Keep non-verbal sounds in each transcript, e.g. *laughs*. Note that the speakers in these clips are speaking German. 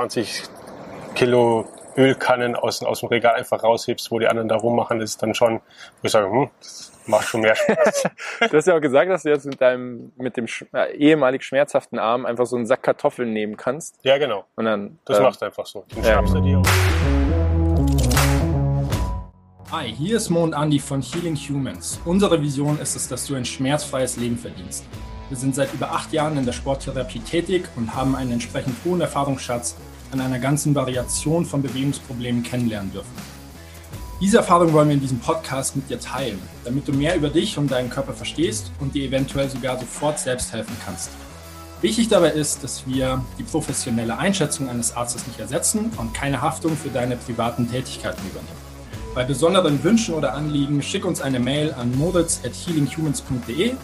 20 Kilo Ölkannen aus, aus dem Regal einfach raushebst, wo die anderen da rummachen, ist dann schon, wo ich sage, hm, das macht schon mehr Spaß. *laughs* Du hast ja auch gesagt, dass du jetzt mit deinem, mit dem sch- äh, ehemalig schmerzhaften Arm einfach so einen Sack Kartoffeln nehmen kannst. ja, genau. Und dann, Das äh, machst du einfach so. Den ja, schnappst du dir Hi, hier ist Mo und Andy von Healing Humans. Unsere Vision ist es, dass du ein schmerzfreies Leben verdienst. Wir sind seit über acht Jahren in der Sporttherapie tätig und haben einen entsprechend hohen Erfahrungsschatz an einer ganzen Variation von Bewegungsproblemen kennenlernen dürfen. Diese Erfahrung wollen wir in diesem Podcast mit dir teilen, damit du mehr über dich und deinen Körper verstehst und dir eventuell sogar sofort selbst helfen kannst. Wichtig dabei ist, dass wir die professionelle Einschätzung eines Arztes nicht ersetzen und keine Haftung für deine privaten Tätigkeiten übernehmen. Bei besonderen Wünschen oder Anliegen schick uns eine Mail an moritz.healinghumans.de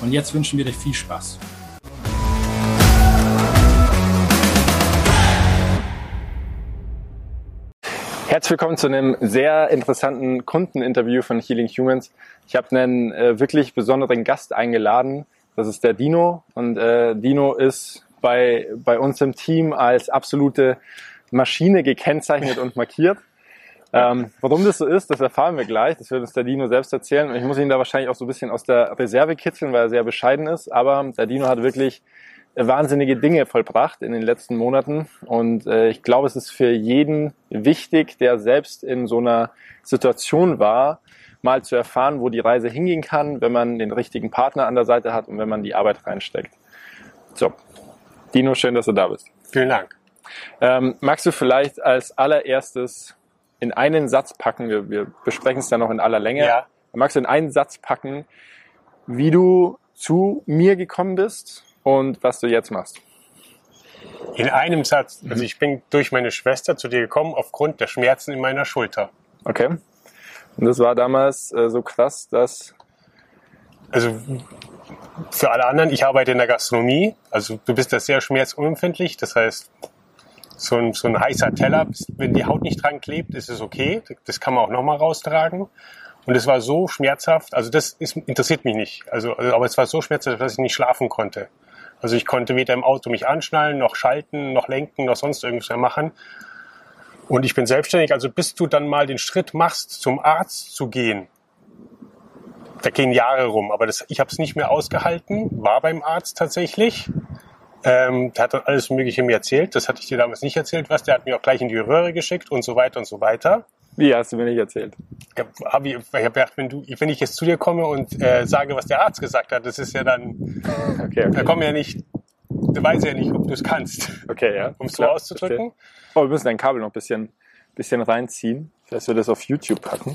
und jetzt wünschen wir dir viel Spaß. Herzlich willkommen zu einem sehr interessanten Kundeninterview von Healing Humans. Ich habe einen äh, wirklich besonderen Gast eingeladen. Das ist der Dino. Und äh, Dino ist bei, bei uns im Team als absolute Maschine gekennzeichnet und markiert. Ähm, warum das so ist, das erfahren wir gleich. Das wird uns der Dino selbst erzählen. Und ich muss ihn da wahrscheinlich auch so ein bisschen aus der Reserve kitzeln, weil er sehr bescheiden ist. Aber der Dino hat wirklich wahnsinnige Dinge vollbracht in den letzten Monaten. Und äh, ich glaube, es ist für jeden wichtig, der selbst in so einer Situation war, mal zu erfahren, wo die Reise hingehen kann, wenn man den richtigen Partner an der Seite hat und wenn man die Arbeit reinsteckt. So, Dino, schön, dass du da bist. vielen Dank. Ähm, magst du vielleicht als allererstes in einen Satz packen, wir, wir besprechen es dann noch in aller Länge, Ja. magst du in einen Satz packen, wie du zu mir gekommen bist und was du jetzt machst? In einem Satz. Also ich bin durch meine Schwester zu dir gekommen aufgrund der Schmerzen in meiner Schulter. Okay. Und das war damals äh, so krass, dass Also für alle anderen, ich arbeite in der Gastronomie. Also du bist da sehr schmerzunempfindlich. Das heißt, so ein, so ein heißer Teller, wenn die Haut nicht dran klebt, ist es okay. Das kann man auch nochmal raustragen. Und es war so schmerzhaft, also das ist, interessiert mich nicht. Also, also, aber es war so schmerzhaft, dass ich nicht schlafen konnte. Also ich konnte weder im Auto mich anschnallen, noch schalten, noch lenken, noch sonst irgendwas mehr machen. Und ich bin selbstständig, also bis du dann mal den Schritt machst, zum Arzt zu gehen, da gehen Jahre rum, aber das, ich habe es nicht mehr ausgehalten, war beim Arzt tatsächlich. Ähm, der hat dann alles Mögliche mir erzählt, das hatte ich dir damals nicht erzählt, was. Der hat mir auch gleich in die Röhre geschickt und so weiter und so weiter. Wie hast du mir nicht erzählt? Ich habe ich hab gedacht, wenn, du, wenn ich jetzt zu dir komme und äh, sage, was der Arzt gesagt hat, das ist ja dann, Okay, da okay. kommen ja nicht, du weißt ja nicht, ob du es kannst, Okay, ja. um es so auszudrücken. verstehe. Oh, wir müssen dein Kabel noch ein bisschen, bisschen reinziehen, dass wir das auf YouTube packen,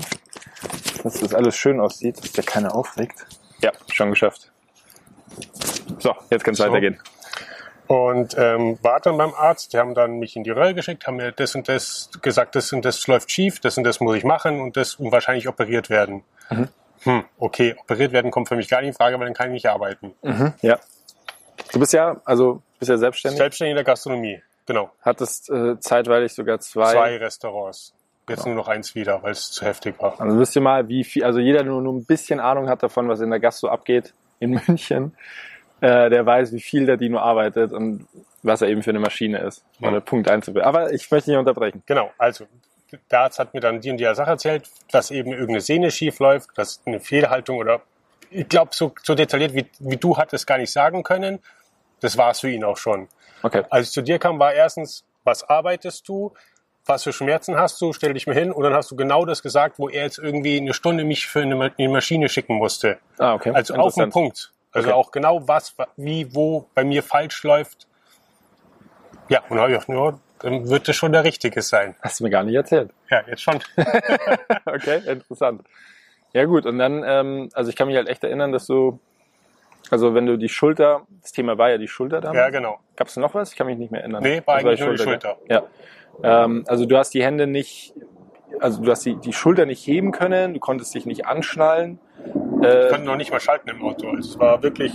dass das alles schön aussieht, dass der keiner aufregt. Ja, schon geschafft. So, jetzt kann es So. weitergehen. Und ähm, war dann beim Arzt, die haben dann mich in die Röhre geschickt, haben mir das und das gesagt, das und das läuft schief, das und das muss ich machen und das und wahrscheinlich operiert werden. Hm, okay, operiert werden kommt für mich gar nicht in Frage, weil dann kann ich nicht arbeiten. Ja. Du bist ja, also bist ja selbstständig, Selbstständig in der Gastronomie, genau. hattest äh, zeitweilig sogar zwei. Zwei Restaurants. Jetzt nur noch eins wieder, weil es zu heftig war. Also wisst ihr mal, wie viel, also jeder, der nur, nur ein bisschen Ahnung hat davon, was in der Gastro abgeht in *laughs* München, äh, der weiß, wie viel der Dino arbeitet und was er eben für eine Maschine ist. Ja. Oder Punkt einzubilden. Aber ich möchte nicht unterbrechen. Genau, also der Arzt hat mir dann die und die Sache erzählt, dass eben irgendeine Sehne schief läuft, dass eine Fehlhaltung oder ich glaube, so, so detailliert wie, wie du hat es gar nicht sagen können. Das war es für ihn auch schon. Okay. Als ich zu dir kam, war erstens, was arbeitest du? Was für Schmerzen hast du? Stell dich mir hin. Und dann hast du genau das gesagt, wo er jetzt irgendwie eine Stunde mich für eine Ma- eine Maschine schicken musste. Ah, okay. Also auf den. Punkt. Also Okay. auch genau was, wie, wo bei mir falsch läuft. Ja, und dann habe ich gedacht, ja, dann wird das schon der Richtige sein. Hast du mir gar nicht erzählt. Ja, jetzt schon. *laughs* okay, interessant. Ja gut, und dann, ähm, also ich kann mich halt echt erinnern, dass du, also wenn du die Schulter, das Thema war ja die Schulter damals. Ja, genau. Gab es noch was? Ich kann mich nicht mehr erinnern. Nee, war Das eigentlich nur die gell? Schulter. Ja. Ähm, also du hast die Hände nicht, also du hast die, die Schulter nicht heben können, du konntest dich nicht anschnallen. Ich Äh, konnte noch nicht mal schalten im Auto. Also es war wirklich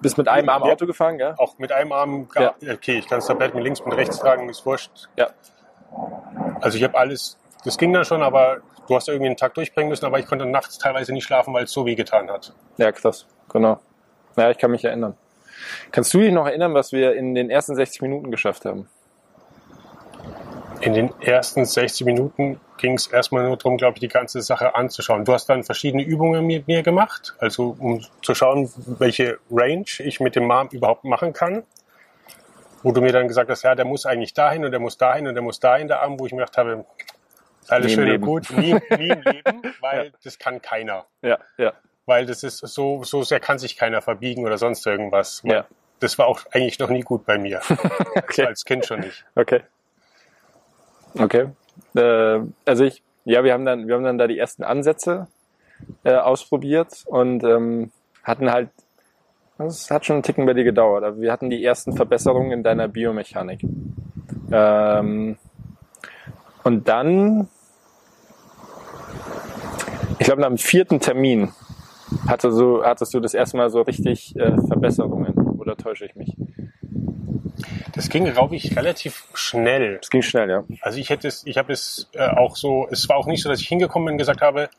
bist mit einem Arm Ja. Auto gefahren, gell? auch mit einem Arm, gar, okay, ich kann das Tablett mit links, mit rechts tragen, ist wurscht. Ja. Also ich habe alles, das ging dann schon, aber du hast irgendwie einen Tag durchbringen müssen, aber ich konnte nachts teilweise nicht schlafen, weil es so weh getan hat. Ja, krass, genau. Ja, ich kann mich erinnern. Kannst du dich noch erinnern, was wir in den ersten 60 Minuten geschafft haben? In den ersten 60 Minuten ging es erstmal nur darum, glaube ich, die ganze Sache anzuschauen. Du hast dann verschiedene Übungen mit mir gemacht, also um zu schauen, welche Range ich mit dem Arm überhaupt machen kann. Wo du mir dann gesagt hast, ja, der muss eigentlich dahin und der muss dahin und der muss dahin, der Arm, wo ich mir gedacht habe, alles schön und gut, nie, nie im Leben, *laughs* weil das kann keiner. Ja, ja. Weil das ist so, so sehr kann sich keiner verbiegen oder sonst irgendwas. Ja. Das war auch eigentlich noch nie gut bei mir. *laughs* Okay. Als Kind schon nicht. Okay. Okay. Äh, also ich, ja, wir haben dann, wir haben dann da die ersten Ansätze äh, ausprobiert und ähm, hatten halt, es hat schon einen Ticken bei dir gedauert, aber wir hatten die ersten Verbesserungen in deiner Biomechanik. Ähm, und dann, ich glaube, nach dem vierten Termin hatte so, hattest du das erste Mal so richtig äh, Verbesserungen, oder täusche ich mich? Das ging, glaube ich, relativ schnell. Es ging schnell, ja. Also ich hätte es, ich habe es äh, auch so, es war auch nicht so, dass ich hingekommen bin und gesagt habe,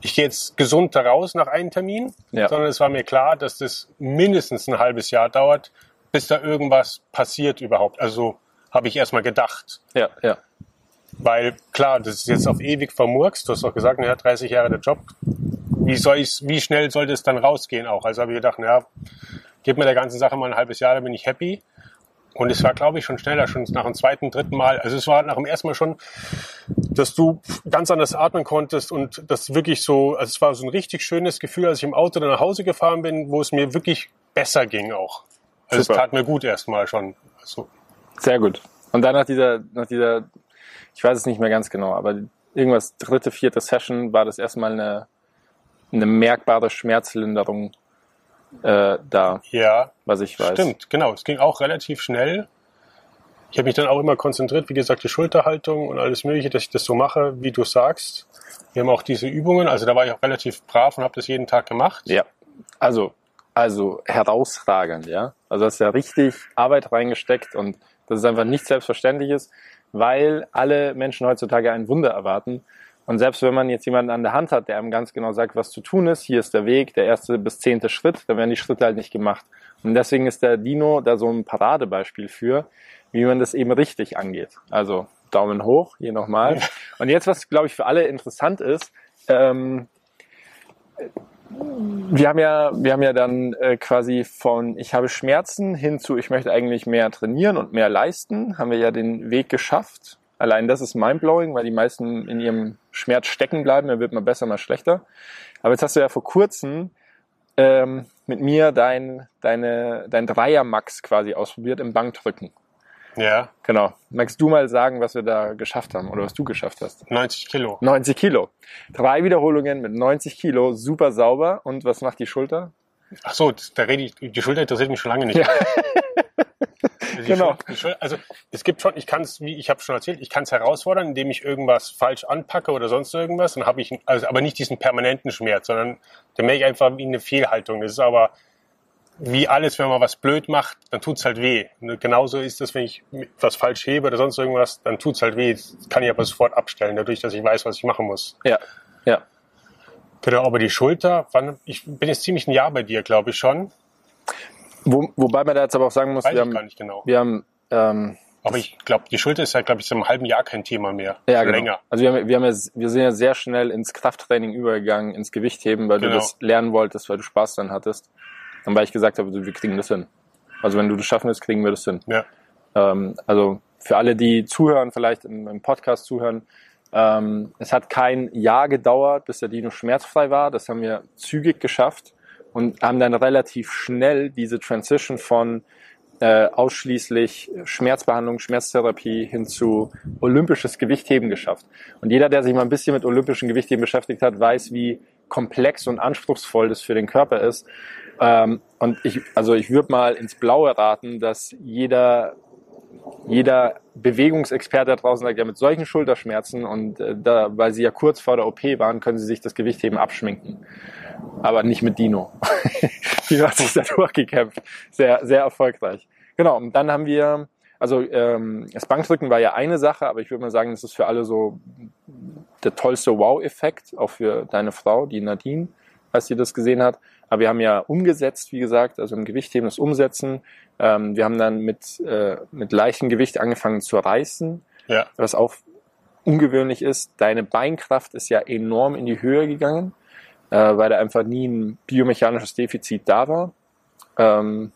ich gehe jetzt gesund da raus nach einem Termin, Ja. sondern es war mir klar, dass das mindestens ein halbes Jahr dauert, bis da irgendwas passiert überhaupt. Also habe ich erstmal gedacht. Ja, ja. Weil klar, das ist jetzt auf ewig vermurkst. Du hast doch gesagt, naja, 30 Jahre der Job. Wie soll ich's, wie schnell sollte es dann rausgehen auch? Also habe ich gedacht, naja, gib mir der ganzen Sache mal ein halbes Jahr, dann bin ich happy. Und es war, glaube ich, schon schneller, schon nach dem zweiten, dritten Mal. Also es war nach dem ersten Mal schon, dass du ganz anders atmen konntest und das wirklich so, also es war so ein richtig schönes Gefühl, als ich im Auto dann nach Hause gefahren bin, wo es mir wirklich besser ging auch. Also Super. es tat mir gut erstmal schon. Also, Sehr gut. Und dann nach dieser, nach dieser, ich weiß es nicht mehr ganz genau, aber irgendwas dritte, vierte Session war das erstmal eine, eine merkbare Schmerzlinderung äh, da, ja, was ich weiß. Stimmt, genau. Es ging auch relativ schnell. Ich habe mich dann auch immer konzentriert, wie gesagt, die Schulterhaltung und alles Mögliche, dass ich das so mache, wie du sagst. Wir haben auch diese Übungen, also da war ich auch relativ brav und habe das jeden Tag gemacht. Ja. Also, also herausragend, ja. Also hast ja richtig Arbeit reingesteckt und das ist einfach nichts Selbstverständliches, weil alle Menschen heutzutage ein Wunder erwarten. Und selbst wenn man jetzt jemanden an der Hand hat, der einem ganz genau sagt, was zu tun ist, hier ist der Weg, der erste bis zehnte Schritt, dann werden die Schritte halt nicht gemacht. Und deswegen ist der Dino da so ein Paradebeispiel für, wie man das eben richtig angeht. Also Daumen hoch, hier nochmal. Und jetzt, was glaube ich für alle interessant ist, ähm, wir haben ja, wir haben ja dann äh, quasi von ich habe Schmerzen hin zu ich möchte eigentlich mehr trainieren und mehr leisten, haben wir ja den Weg geschafft. Allein das ist mindblowing, weil die meisten in ihrem Schmerz stecken bleiben, er wird mal besser, mal schlechter. Aber jetzt hast du ja vor kurzem ähm, mit mir dein, deine, dein Dreier-Max quasi ausprobiert im Bankdrücken. Ja, Genau. Magst du mal sagen, was wir da geschafft haben oder was du geschafft hast? 90 Kilo. 90 Kilo. Drei Wiederholungen mit 90 Kilo, super sauber. Und was macht die Schulter? Ach so, da rede ich, die Schulter interessiert mich schon lange nicht. Ja. *laughs* Also Genau. Schul- die Schul- Also es gibt schon, ich kann es, wie ich habe schon erzählt, ich kann es herausfordern, indem ich irgendwas falsch anpacke oder sonst irgendwas. Dann habe ich, also aber nicht diesen permanenten Schmerz, sondern der merke ich einfach wie eine Fehlhaltung. Das ist aber wie alles, wenn man was blöd macht, dann tut's halt weh. Und genauso ist das, wenn ich was falsch hebe oder sonst irgendwas, dann tut's halt weh. Das kann ich aber sofort abstellen, dadurch, dass ich weiß, was ich machen muss. Ja, ja. Genau, aber die Schulter, wann, ich bin jetzt ziemlich ein Jahr bei dir, glaube ich schon. Wo, wobei man da jetzt aber auch sagen muss, Weiß wir ich gar haben, nicht genau. wir haben ähm, Aber ich glaube, die Schulter ist ja, glaube ich, seit einem halben Jahr kein Thema mehr. ja, genau. länger. Also wir, haben, wir, haben ja, wir sind ja sehr schnell ins Krafttraining übergegangen, ins Gewichtheben, weil du Genau. das lernen wolltest, weil du Spaß dran hattest. Und weil ich gesagt habe, wir kriegen das hin. Also wenn du das schaffen willst, kriegen wir das hin. Ja. Ähm, also für alle, die zuhören, vielleicht im, im Podcast zuhören, ähm, es hat kein Jahr gedauert, bis der Dino schmerzfrei war. Das haben wir zügig geschafft und haben dann relativ schnell diese Transition von äh, ausschließlich Schmerzbehandlung, Schmerztherapie hin zu olympisches Gewichtheben geschafft. Und jeder, der sich mal ein bisschen mit olympischem Gewichtheben beschäftigt hat, weiß, wie komplex und anspruchsvoll das für den Körper ist. Ähm, und ich, also ich würde mal ins Blaue raten, dass jeder jeder Bewegungsexperte da draußen sagt, ja, mit solchen Schulterschmerzen und äh, da, weil sie ja kurz vor der OP waren, können sie sich das Gewichtheben abschminken. Aber nicht mit Dino. *laughs* Dino hat sich da durchgekämpft. Sehr, sehr erfolgreich. Genau, und dann haben wir, also ähm, das Bankdrücken war ja eine Sache, aber ich würde mal sagen, das ist für alle so der tollste Wow-Effekt, auch für deine Frau, die Nadine, als sie das gesehen hat. Aber wir haben ja umgesetzt, wie gesagt, also im Gewichtheben das Umsetzen. Ähm, wir haben dann mit, äh, mit leichtem Gewicht angefangen zu reißen Ja. was auch ungewöhnlich ist. Deine Beinkraft ist ja enorm in die Höhe gegangen, äh, weil da einfach nie ein biomechanisches Defizit da war. Ähm,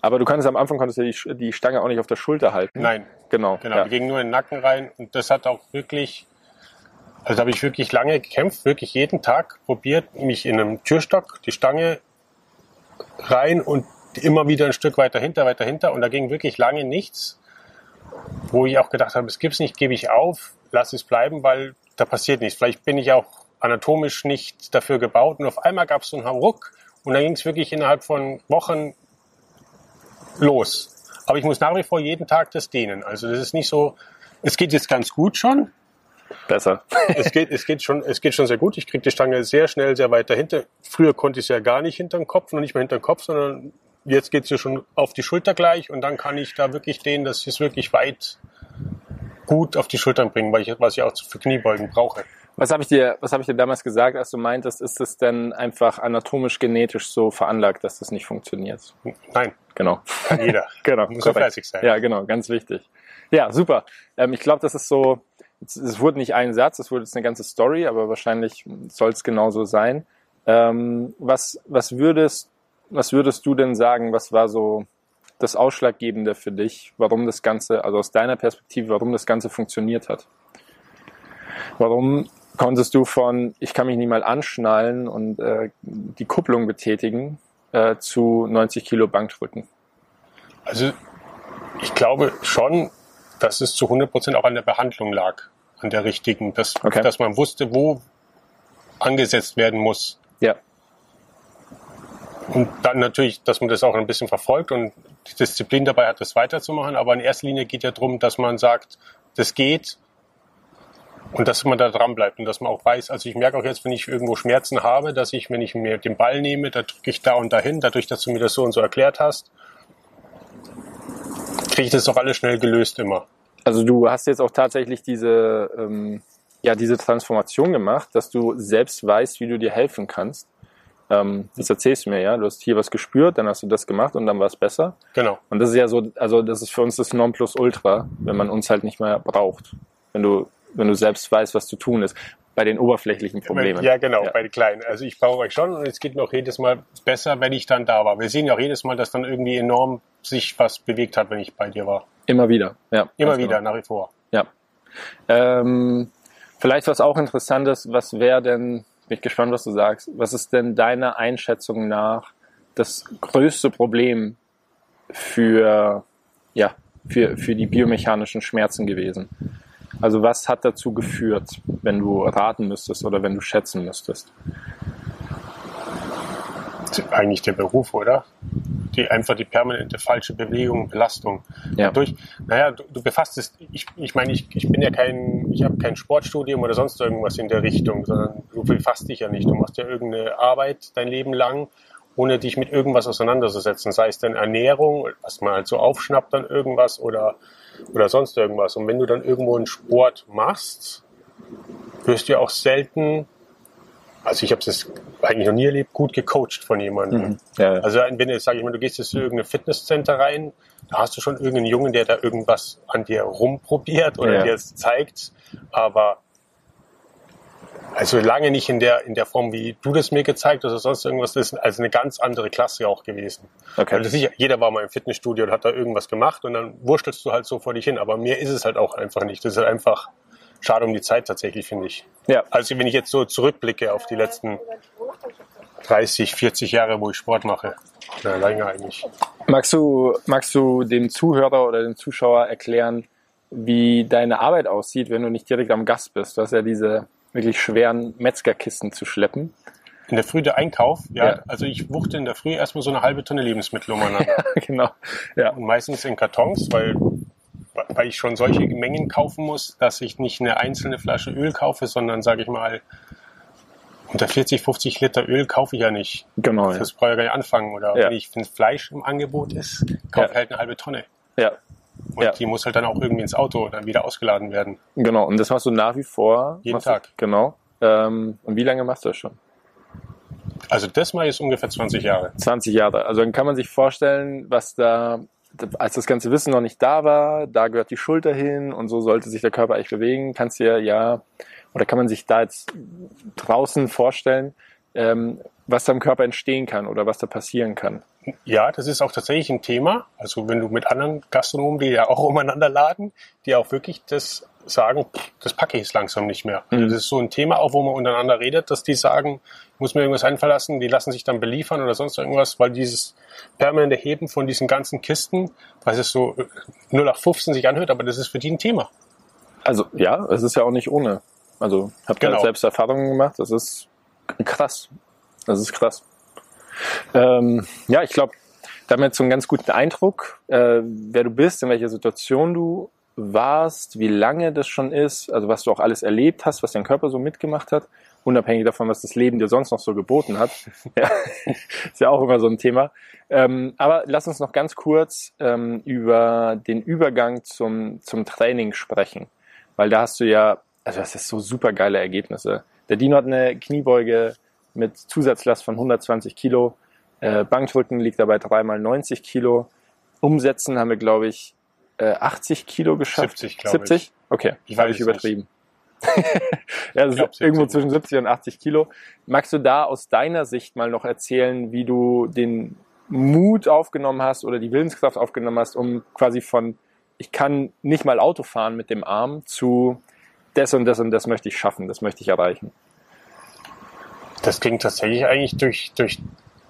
aber du kannst am Anfang konntest du die, die Stange auch nicht auf der Schulter halten. Nein, Genau. genau. Ja. Die ging nur in den Nacken rein und das hat auch wirklich, also da habe ich wirklich lange gekämpft, wirklich jeden Tag probiert, mich in einem Türstock, die Stange rein und immer wieder ein Stück weiter hinter, weiter hinter und da ging wirklich lange nichts, wo ich auch gedacht habe, es gibt's nicht, gebe ich auf, lass es bleiben, weil da passiert nichts. Vielleicht bin ich auch anatomisch nicht dafür gebaut und auf einmal gab es so einen Ruck und dann ging es wirklich innerhalb von Wochen los. Aber ich muss nach wie vor jeden Tag das dehnen. Also das ist nicht so, es geht jetzt ganz gut schon. Besser. *laughs* Es geht, es geht schon, es geht schon sehr gut. Ich kriege die Stange sehr schnell, sehr weit dahinter. Früher konnte ich es ja gar nicht hinter den Kopf, noch nicht mehr hinter den Kopf, sondern jetzt geht es ja schon auf die Schulter gleich und dann kann ich da wirklich dehnen, dass ich es wirklich weit gut auf die Schultern bringen, weil ich, was ich auch für Kniebeugen brauche. Was habe ich dir, was habe ich dir damals gesagt, als du meintest, ist es denn einfach anatomisch genetisch so veranlagt, dass das nicht funktioniert? Nein, Genau. kann jeder. *laughs* Genau. Muss korrekt. fleißig sein. Ja, genau, ganz wichtig. Ja, super. Ähm, ich glaube, das ist so, es wurde nicht ein Satz, es wurde jetzt eine ganze Story, aber wahrscheinlich soll es genauso sein. Ähm, was, was würdest, was würdest du denn sagen, was war so das Ausschlaggebende für dich, warum das Ganze, also aus deiner Perspektive, warum das Ganze funktioniert hat? Warum konntest du von, ich kann mich nie mal anschnallen und äh, die Kupplung betätigen, äh, zu 90 Kilo Bankdrücken? Also ich glaube schon, dass es zu 100 Prozent auch an der Behandlung lag, an der richtigen, dass, Okay. dass man wusste, wo angesetzt werden muss. Ja, Und dann natürlich, dass man das auch ein bisschen verfolgt und die Disziplin dabei hat, das weiterzumachen. Aber in erster Linie geht ja darum, dass man sagt, das geht und dass man da dran bleibt und dass man auch weiß, also ich merke auch jetzt, wenn ich irgendwo Schmerzen habe, dass ich, wenn ich mir den Ball nehme, da drücke ich da und dahin, dadurch, dass du mir das so und so erklärt hast, kriege ich das doch alles schnell gelöst immer. Also du hast jetzt auch tatsächlich diese, ähm, ja, diese Transformation gemacht, dass du selbst weißt, wie du dir helfen kannst. Ähm, das erzählst du mir, ja. Du hast hier was gespürt, dann hast du das gemacht und dann war es besser. Genau. Und das ist ja so, also das ist für uns das Nonplusultra, wenn man uns halt nicht mehr braucht. Wenn du, wenn du selbst weißt, was zu tun ist. Bei den oberflächlichen Problemen. Ja, genau, Ja. bei den Kleinen. Also ich brauche euch schon und es geht mir auch jedes Mal besser, wenn ich dann da war. Wir sehen ja auch jedes Mal, dass dann irgendwie enorm sich was bewegt hat, wenn ich bei dir war. Immer wieder, ja. Immer wieder, genau. nach wie vor. Ja. Ähm, vielleicht was auch interessantes, was wäre denn, bin ich gespannt, was du sagst, was ist denn deiner Einschätzung nach das größte Problem für, ja, für, für die biomechanischen Schmerzen gewesen? Also was hat dazu geführt, wenn du raten müsstest oder wenn du schätzen müsstest? Eigentlich der Beruf, oder? Die einfach die permanente falsche Bewegung, Belastung. Ja. Durch, naja, du, du befasst es, ich, ich meine, ich, ich bin ja kein, ich habe kein Sportstudium oder sonst irgendwas in der Richtung, sondern du befasst dich ja nicht. Du machst ja irgendeine Arbeit dein Leben lang, ohne dich mit irgendwas auseinanderzusetzen. Sei es dann Ernährung, was man halt so aufschnappt dann irgendwas oder, oder sonst irgendwas. Und wenn du dann irgendwo einen Sport machst, wirst du ja auch selten, also ich habe es eigentlich noch nie erlebt, gut gecoacht von jemandem. Ja, ja. Also wenn du, sag ich mal, du gehst jetzt in irgendein Fitnesscenter rein, da hast du schon irgendeinen Jungen, der da irgendwas an dir rumprobiert oder Ja. dir es zeigt, aber also lange nicht in der, in der Form, wie du das mir gezeigt hast oder sonst irgendwas, das ist also eine ganz andere Klasse auch gewesen. Okay. Also sicher, jeder war mal im Fitnessstudio und hat da irgendwas gemacht und dann wurstelst du halt so vor dich hin, aber mir ist es halt auch einfach nicht. Das ist halt einfach schade um die Zeit tatsächlich, finde ich. ja. Also wenn ich jetzt so zurückblicke auf die letzten 30, 40 Jahre, wo ich Sport mache, na, länger eigentlich. Magst du, magst du dem Zuhörer oder dem Zuschauer erklären, wie deine Arbeit aussieht, wenn du nicht direkt am Gast bist? Du hast ja diese wirklich schweren Metzgerkisten zu schleppen. In der Früh der Einkauf, ja, Ja. also ich wuchte in der Früh erstmal so eine halbe Tonne Lebensmittel umeinander. *laughs* genau. Ja. Und meistens in Kartons, weil, weil ich schon solche Mengen kaufen muss, dass ich nicht eine einzelne Flasche Öl kaufe, sondern sage ich mal, unter 40, 50 Liter Öl kaufe ich ja nicht. Genau. Ja. Das brauche ich gar nicht anfangen. Oder Ja. wenn ich wenn Fleisch im Angebot ist, kaufe Ja. ich halt eine halbe Tonne. ja. Und Ja. die muss halt dann auch irgendwie ins Auto dann wieder ausgeladen werden. Genau. Und das machst du nach wie vor. Jeden machst du- Tag. Genau. Ähm, und wie lange machst du das schon? Also das mal ist ungefähr 20 Jahre. 20 Jahre. Also dann kann man sich vorstellen, was da als das ganze Wissen noch nicht da war, da gehört die Schulter hin und so sollte sich der Körper eigentlich bewegen, kannst du ja, ja, oder kann man sich da jetzt draußen vorstellen, ähm, was da im Körper entstehen kann oder was da passieren kann. Ja, das ist auch tatsächlich ein Thema. Also wenn du mit anderen Gastronomen, die ja auch *laughs* umeinander laden, die auch wirklich das sagen, das packe ich jetzt langsam nicht mehr. Also mhm. das ist so ein Thema, auch wo man untereinander redet, dass die sagen, ich muss mir irgendwas einfallen lassen, die lassen sich dann beliefern oder sonst irgendwas, weil dieses permanente Heben von diesen ganzen Kisten, was es so 0 nach 15 sich anhört, aber das ist für die ein Thema. Also ja, es ist ja auch nicht ohne. Also habt ihr genau. selbst Erfahrungen gemacht, das ist krass. Das ist krass. Ähm, ja, ich glaube, da haben wir jetzt so einen ganz guten Eindruck, äh, wer du bist, in welcher Situation du warst, wie lange das schon ist, also was du auch alles erlebt hast, was dein Körper so mitgemacht hat, unabhängig davon, was das Leben dir sonst noch so geboten hat. *laughs* ja, ist ja auch immer so ein Thema. Ähm, aber lass uns noch ganz kurz ähm, über den Übergang zum, zum Training sprechen, weil da hast du ja, also das ist so super geile Ergebnisse. Der Dino hat eine Kniebeuge mit Zusatzlast von 120 Kilo. Äh, Bankdrücken liegt dabei dreimal 90 Kilo. Umsetzen haben wir, glaube ich, äh, 80 Kilo geschafft. 70, glaube 70? ich. Okay, ich habe ich übertrieben. *laughs* ja, das ist irgendwo zwischen 70 und 80 Kilo. Magst du da aus deiner Sicht mal noch erzählen, wie du den Mut aufgenommen hast oder die Willenskraft aufgenommen hast, um quasi von ich kann nicht mal Auto fahren mit dem Arm zu das und das und das möchte ich schaffen, das möchte ich erreichen? Das ging tatsächlich eigentlich durch, durch,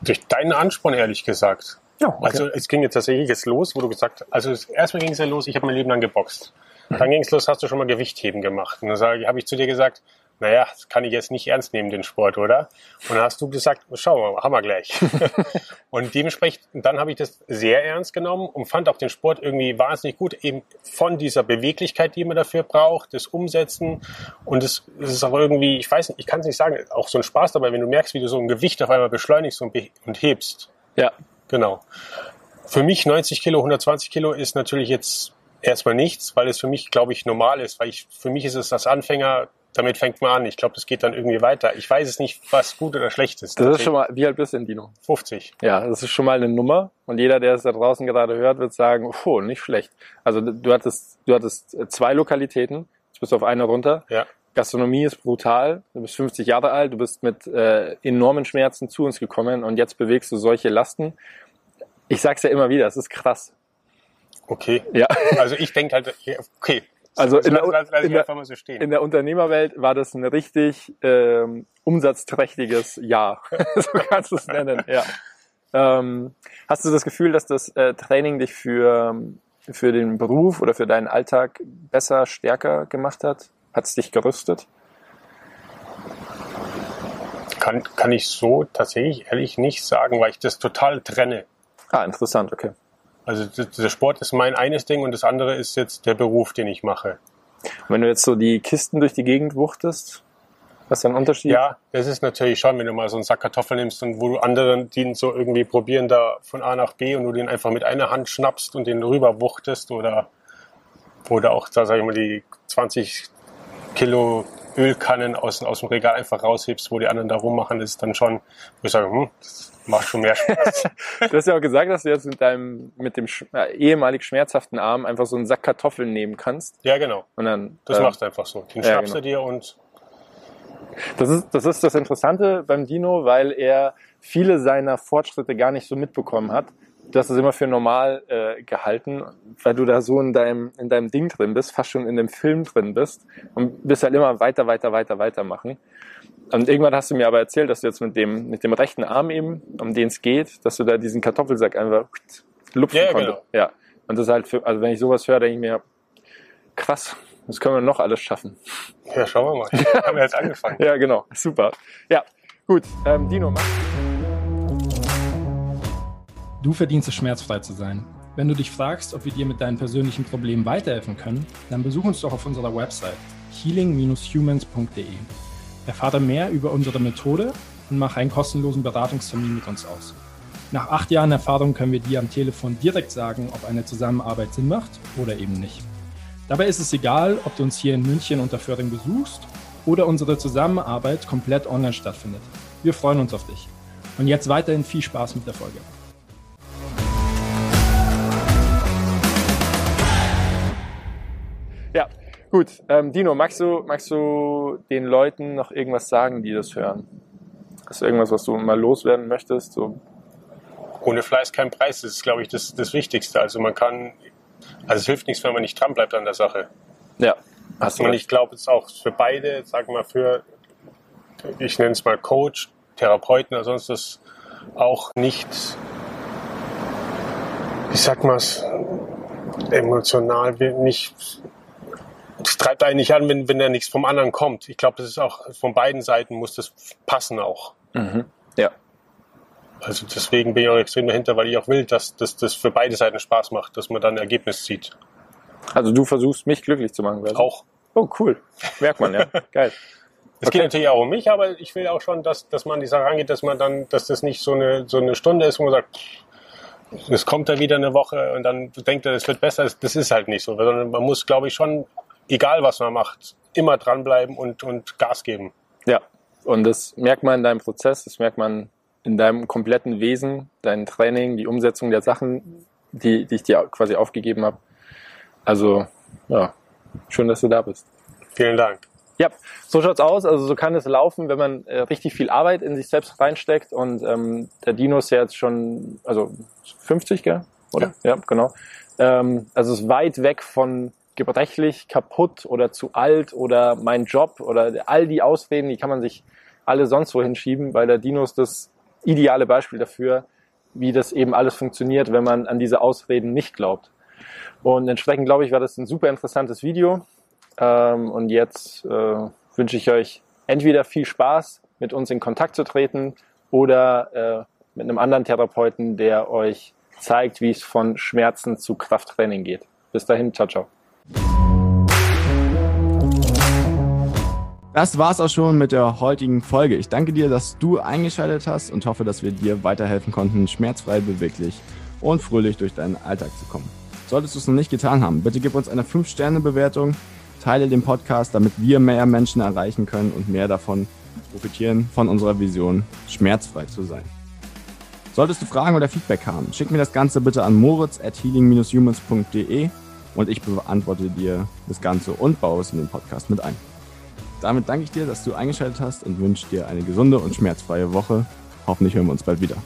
durch deinen Ansporn, ehrlich gesagt. Ja, okay. Also es ging jetzt tatsächlich jetzt los, wo du gesagt hast, also erstmal ging es ja los, ich habe mein Leben lang geboxt. Dann ging es los, hast du schon mal Gewichtheben gemacht. Und dann habe ich zu dir gesagt, naja, das kann ich jetzt nicht ernst nehmen, den Sport, oder? Und dann hast du gesagt, schau mal, haben wir gleich. *laughs* und dementsprechend, dann habe ich das sehr ernst genommen und fand auch den Sport irgendwie wahnsinnig gut, eben von dieser Beweglichkeit, die man dafür braucht, das Umsetzen. Und es, ist auch irgendwie, ich weiß nicht, ich kann es nicht sagen, auch so ein Spaß dabei, wenn du merkst, wie du so ein Gewicht auf einmal beschleunigst und, und hebst. Ja. Genau. Für mich 90 Kilo, 120 Kilo ist natürlich jetzt erstmal nichts, weil es für mich, glaube ich, normal ist, weil ich, für mich ist es das Anfänger damit fängt man an. Ich glaube, das geht dann irgendwie weiter. Ich weiß es nicht, was gut oder schlecht ist. Das ist schon mal, wie alt bist du denn, Dino? 50. Ja, das ist schon mal eine Nummer. Und jeder, der es da draußen gerade hört, wird sagen, oh, nicht schlecht. Also du hattest, du hattest zwei Lokalitäten. Jetzt bist du auf eine runter. Ja. Gastronomie ist brutal. Du bist 50 Jahre alt. Du bist mit äh, enormen Schmerzen zu uns gekommen und jetzt bewegst du solche Lasten. Ich sag's ja immer wieder, es ist krass. Okay. Ja. Also ich denke halt, okay, also in, der, in, der, so in der, Unternehmerwelt war das ein richtig ähm, umsatzträchtiges Jahr. *laughs* so kannst du es nennen, ja. Ähm, hast du das Gefühl, dass das äh, Training dich für, für den Beruf oder für deinen Alltag besser, stärker gemacht hat? Hat es dich gerüstet? Kann, kann ich so tatsächlich ehrlich nicht sagen, weil ich das total trenne. Ah, interessant, okay. Also der Sport ist mein eines Ding und das andere ist jetzt der Beruf, den ich mache. wenn du jetzt so die Kisten durch die Gegend wuchtest, was ist ein Unterschied? Ja, das ist natürlich schon, wenn du mal so einen Sack Kartoffeln nimmst und wo du anderen, die so irgendwie probieren, da von A nach B und du den einfach mit einer Hand schnappst und den rüber wuchtest oder, oder auch, da sag ich mal, die 20 Kilo Ölkannen aus, aus dem Regal einfach raushebst, wo die anderen da rummachen, ist dann schon, wo ich sage, hm, das macht schon mehr Spaß. *laughs* du hast ja auch gesagt, dass du jetzt mit deinem, mit dem äh, ehemalig schmerzhaften Arm einfach so einen Sack Kartoffeln nehmen kannst. Ja, genau. Und dann, das äh, machst du einfach so. Den ja, schnappst genau. du dir und das ist, das ist das Interessante beim Dino, weil er viele seiner Fortschritte gar nicht so mitbekommen hat. Du hast es immer für normal äh, gehalten, weil du da so in deinem, in deinem Ding drin bist, fast schon in dem Film drin bist und bist halt immer weiter, weiter, weiter, weiter machen. Und irgendwann hast du mir aber erzählt, dass du jetzt mit dem, mit dem rechten Arm eben, um den es geht, dass du da diesen Kartoffelsack einfach lupfen ja, konntest. Genau. Ja. Und das ist halt für, also wenn ich sowas höre, denke ich mir, krass, das können wir noch alles schaffen. Ja, schauen wir mal. *laughs* haben wir jetzt angefangen. ja, genau. Super. Ja, gut. Ähm, Dino, mach. Du verdienst es, schmerzfrei zu sein. Wenn du dich fragst, ob wir dir mit deinen persönlichen Problemen weiterhelfen können, dann besuch uns doch auf unserer Website healing-humans.de. Erfahre mehr über unsere Methode und mache einen kostenlosen Beratungstermin mit uns aus. Nach acht Jahren Erfahrung können wir dir am Telefon direkt sagen, ob eine Zusammenarbeit Sinn macht oder eben nicht. Dabei ist es egal, ob du uns hier in München unter Föhring besuchst oder unsere Zusammenarbeit komplett online stattfindet. Wir freuen uns auf dich. Und jetzt weiterhin viel Spaß mit der Folge. Gut, ähm, Dino, magst du, magst du den Leuten noch irgendwas sagen, die das hören? Hast du irgendwas, was du mal loswerden möchtest? So? Ohne Fleiß kein Preis, das ist, glaube ich, das, das Wichtigste. Also man kann, also es hilft nichts, wenn man nicht dran bleibt an der Sache. Ja, hast du Und ich glaube, es ist auch für beide, sagen wir mal, für, ich nenne es mal Coach, Therapeuten oder sonst was, auch nicht, sagt man es, emotional, nicht, es treibt einen nicht an, wenn, wenn da nichts vom anderen kommt. Ich glaube, das ist auch, von beiden Seiten muss das passen auch. Mhm. Ja, Also deswegen bin ich auch extrem dahinter, weil ich auch will, dass dass das für beide Seiten Spaß macht, dass man dann ein Ergebnis zieht. also du versuchst mich glücklich zu machen. quasi. Auch. Oh, cool. Merkt man, ja. *laughs* Geil. Es Okay. geht natürlich auch um mich, aber ich will auch schon, dass, dass man die Sache angeht, dass man dann, dass das nicht so eine, so eine Stunde ist, wo man sagt, es kommt da wieder eine Woche und dann denkt er, es wird besser. Das ist halt nicht so, sondern man muss, glaube ich, schon, egal was man macht, immer dranbleiben und, und Gas geben. Ja, und das merkt man in deinem Prozess, das merkt man in deinem kompletten Wesen, dein Training, die Umsetzung der Sachen, die, die ich dir quasi aufgegeben habe. Also, ja, schön, dass du da bist. Vielen Dank. Ja, so schaut's aus. Also so kann es laufen, wenn man äh, richtig viel Arbeit in sich selbst reinsteckt. Und ähm, der Dino ist ja jetzt schon, also 50, gell? Oder? Ja, genau. Ähm, also ist weit weg von gebrechlich, kaputt oder zu alt oder mein Job oder all die Ausreden, die kann man sich alle sonst wo hinschieben, weil der Dino ist das ideale Beispiel dafür, wie das eben alles funktioniert, wenn man an diese Ausreden nicht glaubt. Und entsprechend glaube ich, war das ein super interessantes Video. Ähm, und jetzt äh, wünsche ich euch entweder viel Spaß, mit uns in Kontakt zu treten oder äh, mit einem anderen Therapeuten, der euch zeigt, wie es von Schmerzen zu Krafttraining geht. Bis dahin, ciao, ciao. Das war's auch schon mit der heutigen Folge. Ich danke dir, dass du eingeschaltet hast und hoffe, dass wir dir weiterhelfen konnten, schmerzfrei, beweglich und fröhlich durch deinen Alltag zu kommen. Solltest du es noch nicht getan haben, bitte gib uns eine 5-Sterne-Bewertung, teile den Podcast, damit wir mehr Menschen erreichen können und mehr davon profitieren von unserer Vision, schmerzfrei zu sein. Solltest du Fragen oder Feedback haben, schick mir das Ganze bitte an moritz at healing-humans.de und ich beantworte dir das Ganze und baue es in den Podcast mit ein. Damit danke ich dir, dass du eingeschaltet hast und wünsche dir eine gesunde und schmerzfreie Woche. Hoffentlich hören wir uns bald wieder.